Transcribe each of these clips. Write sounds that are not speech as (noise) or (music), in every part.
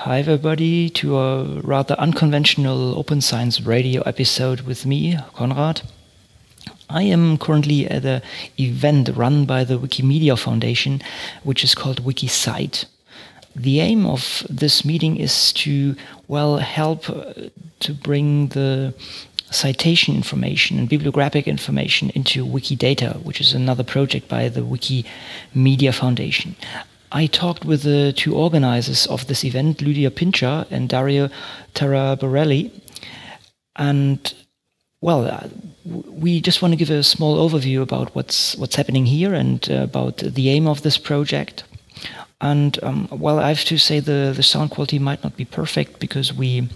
Hi, everybody, to a rather unconventional Open Science Radio episode with me, Konrad. I am currently at an event run by the Wikimedia Foundation, which is called WikiCite. The aim of this meeting is to, well, help uh, to bring the citation information and bibliographic information into Wikidata, which is another project by the Wikimedia Foundation. I talked with the two organizers of this event, Lydia Pintscher and Dario Taraborelli, and well, uh, we just want to give a small overview about what's what's happening here and uh, about the aim of this project. And um, well, I have to say the, the sound quality might not be perfect because we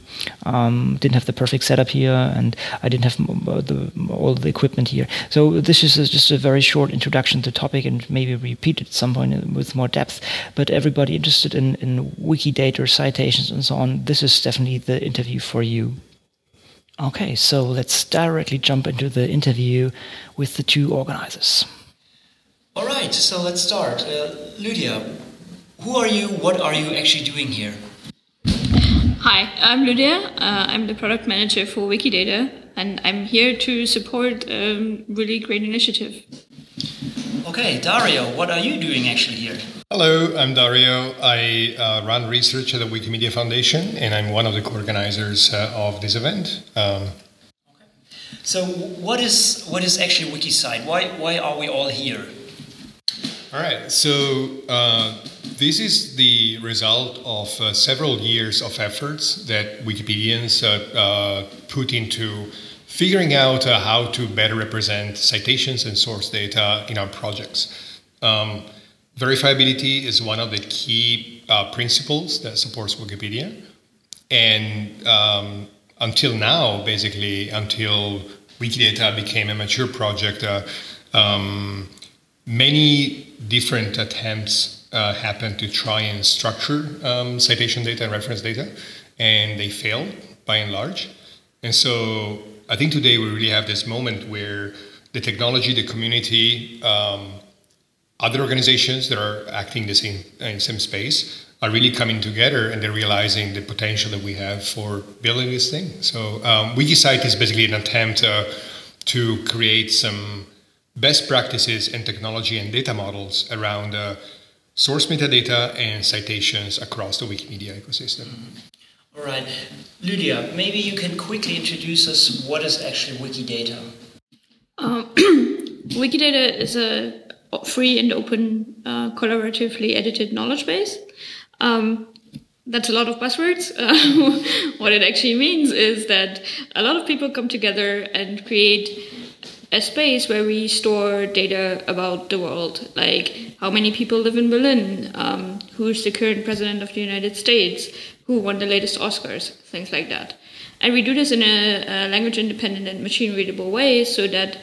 um, didn't have the perfect setup here, and I didn't have uh, the, all the equipment here. So this is just a very short introduction to the topic, and maybe repeat at some point with more depth. But everybody interested in, in Wikidata citations and so on, this is definitely the interview for you. Okay, so let's directly jump into the interview with the two organizers. All right, so let's start. Uh, Lydia, who are you? What are you actually doing here? Hi, I'm Lydia. Uh, I'm the product manager for Wikidata, and I'm here to support a um, really great initiative. Okay, Dario, what are you doing actually here? Hello, I'm Dario. I uh, run research at the Wikimedia Foundation, and I'm one of the co-organizers uh, of this event. Um, okay. So, what is what is actually WikiCite? Why why are we all here? All right. So uh, this is the result of uh, several years of efforts that Wikipedians uh, uh put into figuring out uh, how to better represent citations and source data in our projects. Um, verifiability is one of the key uh, principles that supports Wikipedia. And um, until now, basically, until Wikidata became a mature project, um, many different attempts uh, happened to try and structure um, citation data and reference data, and they failed by and large. And so I think today we really have this moment where the technology, the community, um, other organizations that are acting the same in the same space are really coming together and they're realizing the potential that we have for building this thing. So um, WikiCite is basically an attempt uh, to create some best practices and technology and data models around uh, source metadata and citations across the Wikimedia ecosystem. Mm-hmm. All right. Lydia, maybe you can quickly introduce us what is actually Wikidata? Um, (clears throat) Wikidata is a free and open, uh, collaboratively edited knowledge base. Um, that's a lot of buzzwords. Uh, (laughs) what it actually means is that a lot of people come together and create a space where we store data about the world, like how many people live in Berlin, um, who's the current president of the United States, who won the latest Oscars, things like that. And we do this in a, a language independent and machine readable way so that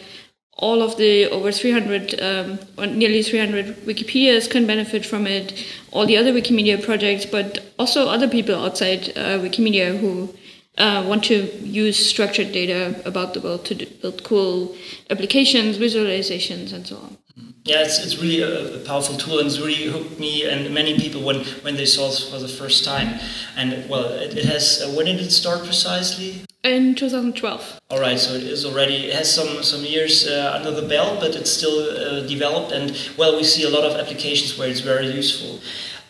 all of the over 300, um, or nearly 300 Wikipedias can benefit from it, all the other Wikimedia projects, but also other people outside uh, Wikimedia who uh, want to use structured data about the world to build cool applications, visualizations, and so on. Yeah, it's, it's really a, powerful tool and it's really hooked me and many people when, when they saw it for the first time. And well, it, it has, uh, when did it start precisely? In 2012. All right, so it is already, it has some, some years uh, under the belt, but it's still uh, developed. And well, we see a lot of applications where it's very useful.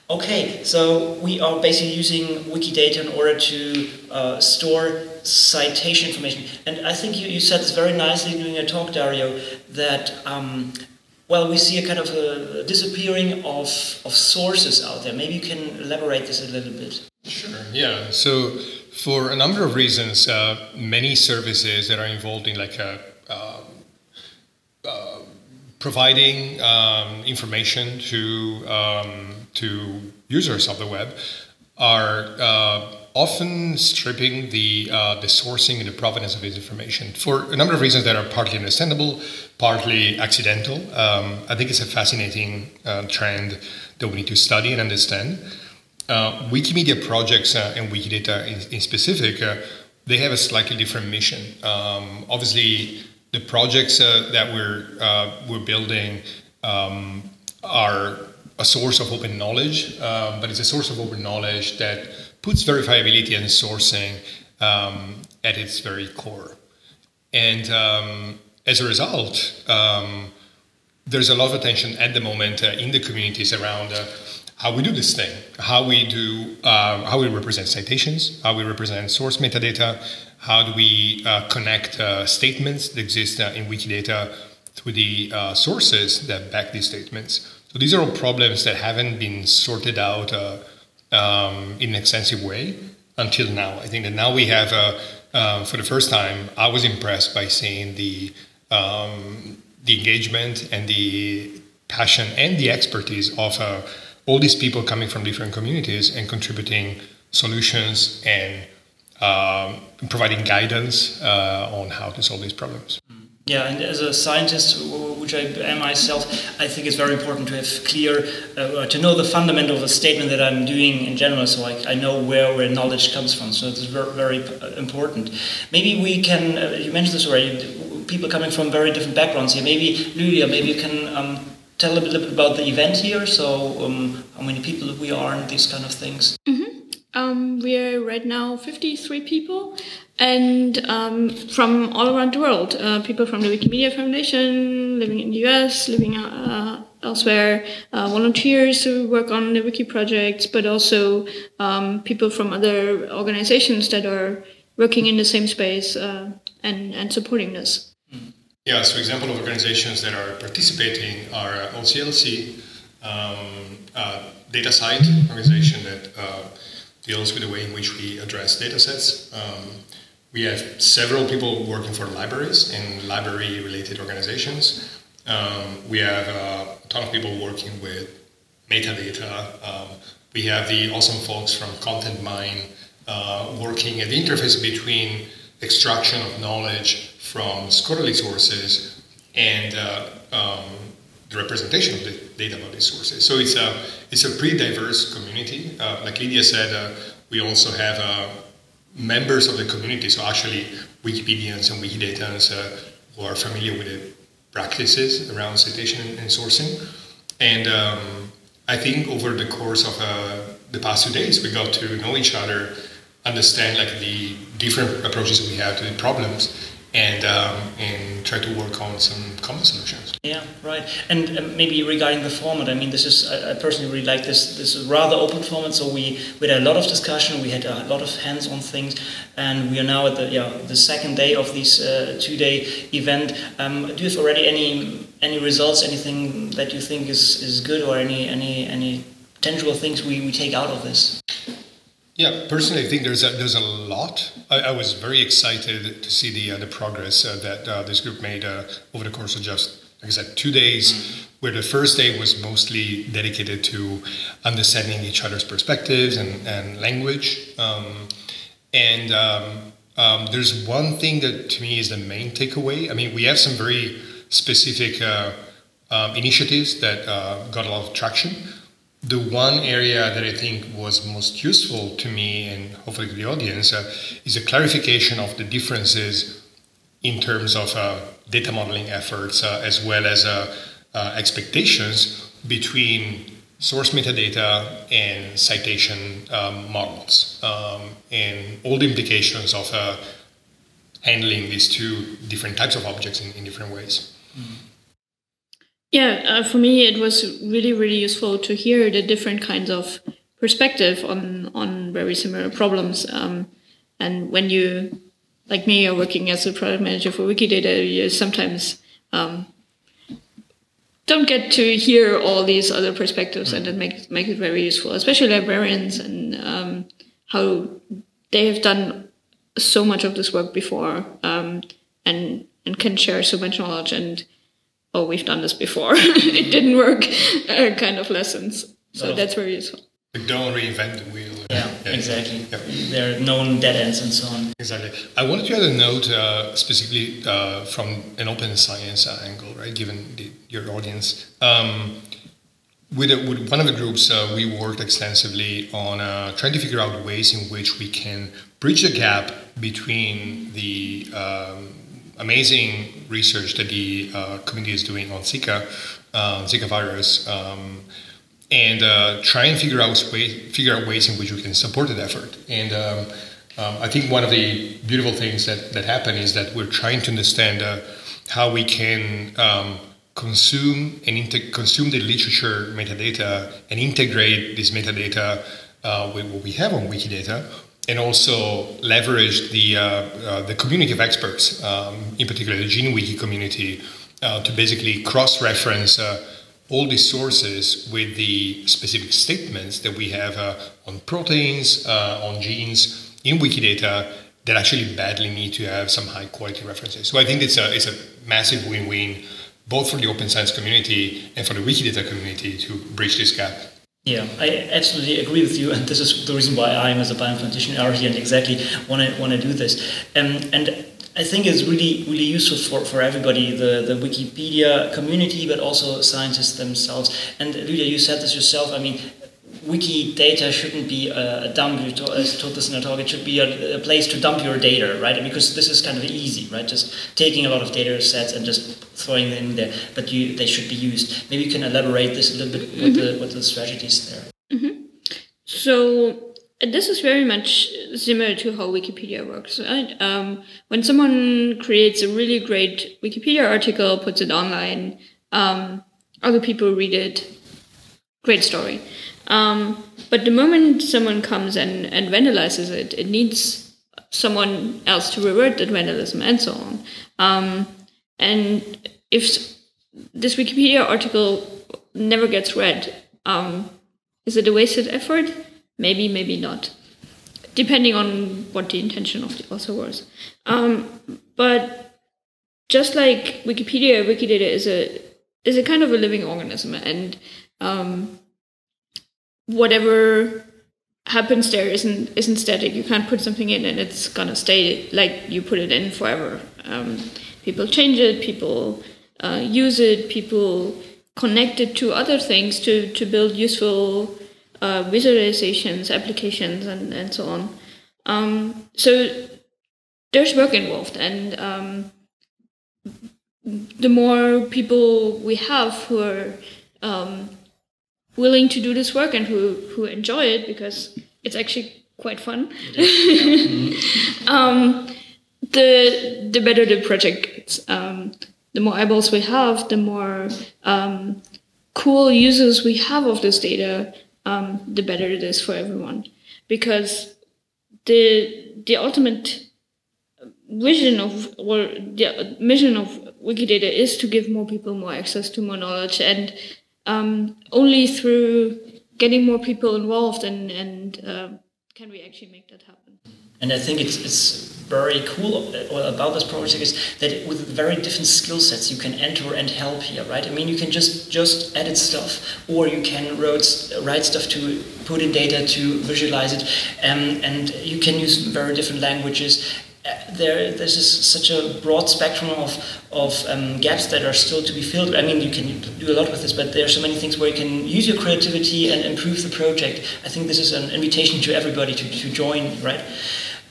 Okay, so we are basically using Wikidata in order to uh, store citation information. And I think you, you said this very nicely during your talk, Dario, that, um, well, we see a kind of a disappearing of, of sources out there. Maybe you can elaborate this a little bit. Sure, yeah. So, for a number of reasons, uh, many services that are involved in like a uh, uh, providing um, information to um, to users of the web are uh, often stripping the uh, the sourcing and the provenance of this information for a number of reasons that are partly understandable, partly accidental. Um, I think it's a fascinating uh, trend that we need to study and understand. Uh, Wikimedia projects uh, and Wikidata in, in specific, uh, they have a slightly different mission. Um, obviously, the projects that we're we're building um, are a source of open knowledge, um, but it's a source of open knowledge that puts verifiability and sourcing um, at its very core. And um, as a result, um, there's a lot of attention at the moment uh, in the communities around uh, how we do this thing, how we do, uh, how we represent citations, how we represent source metadata, how do we uh, connect uh, statements that exist uh, in Wikidata to the sources that back these statements. So these are all problems that haven't been sorted out um, in an extensive way until now. I think that now we have, uh, for the first time, I was impressed by seeing the um, the engagement and the passion and the expertise of uh, all these people coming from different communities and contributing solutions and um, providing guidance uh, on how to solve these problems. Yeah, and as a scientist, which I am myself, I think it's very important to have clear, uh, to know the fundamental of a statement that I'm doing in general, so I, I know where, where knowledge comes from. So it's very, very important. Maybe we can, uh, you mentioned this already, people coming from very different backgrounds here. Maybe, Lydia, maybe you can um, tell a little bit about the event here, so um, how many people we are and these kind of things. Mm -hmm. um, we're right now 53 people and um, from all around the world. Uh, people from the Wikimedia Foundation, living in the US, living uh, elsewhere, uh, volunteers who work on the Wiki projects, but also um, people from other organizations that are working in the same space uh, and, and supporting this. Yeah, so example of organizations that are participating are uh, OCLC, um, uh, DataCite organization that deals with the way in which we address datasets. Um, we have several people working for libraries and library related organizations. Um, we have uh, a ton of people working with metadata. Um, we have the awesome folks from Content Mine uh, working at the interface between extraction of knowledge from scholarly sources and uh, um, the representation of the data about these sources. So it's a it's a pretty diverse community. Uh, like Lydia said, uh, we also have uh, members of the community, so actually Wikipedians and Wikidatans uh, who are familiar with the practices around citation and, sourcing. And um, I think over the course of uh, the past two days, we got to know each other, understand like the different approaches we have to the problems, and um, and try to work on some common solutions. Yeah, right. And uh, maybe regarding the format, I mean, this is I, I, personally really like this. This is rather open format. So we we had a lot of discussion. We had a lot of hands-on things, and we are now at the yeah the second day of this uh, two-day event. Um, do you have already any any results? Anything that you think is is good, or any any any tangible things we, we take out of this? Yeah, personally, I think there's a, there's a lot. I, I was very excited to see the uh, the progress uh, that uh, this group made uh, over the course of just, like I said, two days. Mm-hmm. Where the first day was mostly dedicated to understanding each other's perspectives and, and language. Um, and um, um, there's one thing that to me is the main takeaway. I mean, we have some very specific uh, um, initiatives that uh, got a lot of traction the one area that I think was most useful to me and hopefully to the audience uh, is a clarification of the differences in terms of uh, data modeling efforts uh, as well as uh, uh, expectations between source metadata and citation um, models um, and all the implications of uh, handling these two different types of objects in, in different ways. Mm-hmm. Yeah, uh, for me, it was really, really useful to hear the different kinds of perspective on on very similar problems. Um, and when you, like me, are working as a product manager for Wikidata, you sometimes um, don't get to hear all these other perspectives, and it makes make it very useful, especially librarians and um, how they have done so much of this work before, um, and and can share so much knowledge and oh, we've done this before, (laughs) it didn't work, uh, kind of lessons. So that's very useful. Don't reinvent the wheel. Yeah, yeah. exactly. Yeah. There are known dead ends and so on. Exactly. I wanted to add a note uh, specifically uh, from an open science angle, right? Given the, your audience. Um, with, a, with, one of the groups, uh, we worked extensively on uh, trying to figure out ways in which we can bridge the gap between the um, amazing research that the uh, community is doing on Zika, uh, Zika virus, um, and uh, try and figure out way, figure out ways in which we can support that effort. And um, um, I think one of the beautiful things that that happen is that we're trying to understand uh, how we can um, consume and inter- consume the literature metadata and integrate this metadata uh, with what we have on Wikidata, and also leverage the uh, uh, the community of experts, um, in particular the GeneWiki community, uh, to basically cross-reference all these sources with the specific statements that we have uh, on proteins, uh, on genes in Wikidata that actually badly need to have some high quality references. So I think it's a, it's a massive win win both for the open science community and for the Wikidata community to bridge this gap. Yeah, I absolutely agree with you, and this is the reason why I, am as a bioinformatician, are here and exactly want to want to do this. Um, and I think it's really really useful for, for everybody, the, the Wikipedia community, but also scientists themselves. And Lydia, you said this yourself. I mean, Wikidata shouldn't be a, a dump. You told, told this in a talk. It should be a, a, place to dump your data, right? Because this is kind of easy, right? Just taking a lot of data sets and just throwing them in there. But you, they should be used. Maybe you can elaborate this a little bit. Mm-hmm. What the what the strategies there? Mm-hmm. So this is very much similar to how Wikipedia works. Right? Um, when someone creates a really great Wikipedia article, puts it online, um, other people read it. Great story. Um, but the moment someone comes and, and vandalizes it, it needs someone else to revert that vandalism and so on. Um, and if this Wikipedia article never gets read, um, is it a wasted effort? Maybe, maybe not, depending on what the intention of the author was. Um, but just like Wikipedia, Wikidata is a is a kind of a living organism, and um, whatever happens there isn't isn't static. You can't put something in and it's gonna stay like you put it in forever. Um, people change it, people uh, use it, people connect it to other things to to build useful uh, visualizations, applications, and, and so on. Um, so there's work involved, and um, the more people we have who are um, willing to do this work and who, who enjoy it, because it's actually quite fun, (laughs) um, the the better the project gets. Um, the more eyeballs we have, the more um, cool users we have of this data, um, the better it is for everyone. Because the the ultimate vision of or the mission of Wikidata is to give more people more access to more knowledge, and um, only through getting more people involved and and uh, can we actually make that happen. And I think it's it's very cool about this project is that with very different skill sets you can enter and help here, right? I mean, you can just just edit stuff, or you can write write stuff to put in data to visualize it, um, and you can use very different languages. There, there's such a broad spectrum of of um, gaps that are still to be filled. I mean, you can do a lot with this, but there are so many things where you can use your creativity and improve the project. I think this is an invitation to everybody to, to join, right?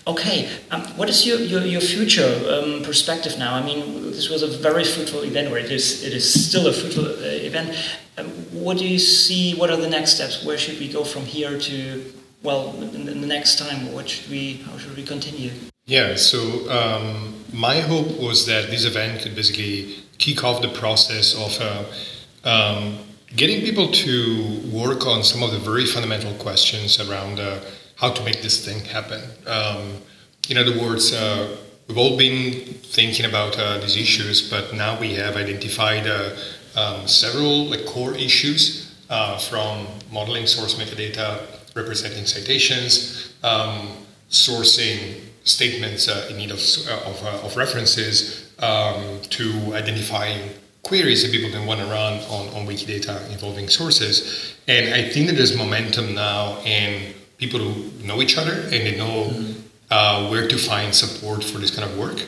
Okay, um, what is your, your, your future um, perspective now? I mean, this was a very fruitful event, or it is, it is still a fruitful uh, event. Um, what do you see? What are the next steps? Where should we go from here to, well, in the next time? What should we, how should we continue? Yeah, so um, my hope was that this event could basically kick off the process of uh, um, getting people to work on some of the very fundamental questions around. Uh, how to make this thing happen. Um, in other words, uh, we've all been thinking about uh, these issues, but now we have identified uh, um, several like, core issues uh, from modeling source metadata, representing citations, um, sourcing statements uh, in need of, uh, of, of references, um, to identifying queries that people can want to run on, on Wikidata involving sources. And I think that there's momentum now in people who know each other and they know mm-hmm. uh, where to find support for this kind of work.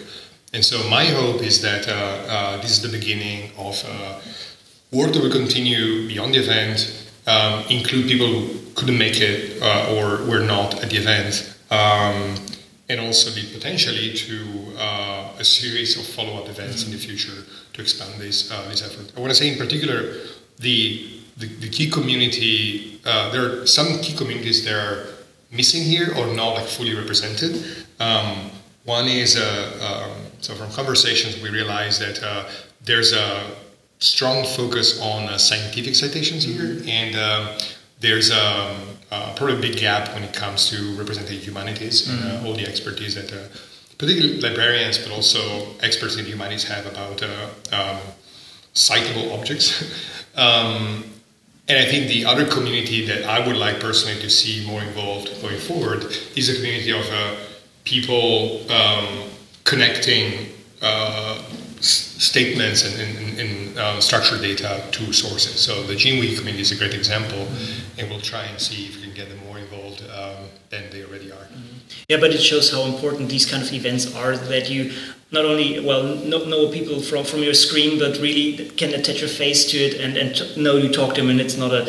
And so my hope is that uh, uh, this is the beginning of uh, work that will continue beyond the event, um, include people who couldn't make it uh, or were not at the event, um, and also lead potentially to uh, a series of follow-up events mm-hmm. in the future to expand this this effort. I want to say in particular the the, the key community, uh, there are some key communities that are missing here or not like fully represented. Um, one is, uh, um, so from conversations, we realized that uh, there's a strong focus on uh, scientific citations here, mm-hmm. and um, there's a, a, probably a big gap when it comes to representing humanities mm-hmm. and uh, all the expertise that uh, particularly librarians, but also experts in humanities have about uh, um, citable objects. (laughs) um, and I think the other community that I would like personally to see more involved going forward is a community of uh, people um, connecting uh, s- statements and, and, and uh, structured data to sources. So the GeneWiki community is a great example, mm-hmm. And we'll try and see if we can get them more involved um, than they already are. Mm-hmm. Yeah, but it shows how important these kind of events are that you not only well know, know people from, from your screen, but really can attach your face to it and, and know you talk to them, and it's not a,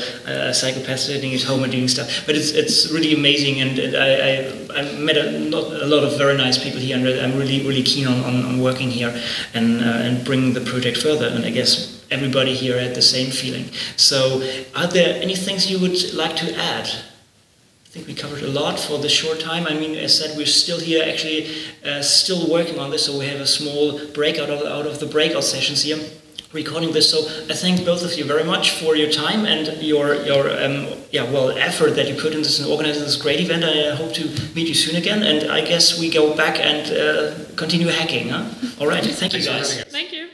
a psychopath sitting at home and doing stuff. But it's it's really amazing, and I, I, I met a, a lot of very nice people here, and I'm really really keen on, on, on working here and uh, and bringing the project further. And I guess everybody here had the same feeling. So, are there any things you would like to add? I think we covered a lot for the short time. I mean, as said, we're still here, actually, uh, still working on this. So we have a small breakout out of, out of the breakout sessions here, recording this. So I thank both of you very much for your time and your your um, yeah well effort that you put in this and organizing this great event. I hope to meet you soon again. And I guess we go back and uh, continue hacking. Huh? All right. Thank you guys. Thank you.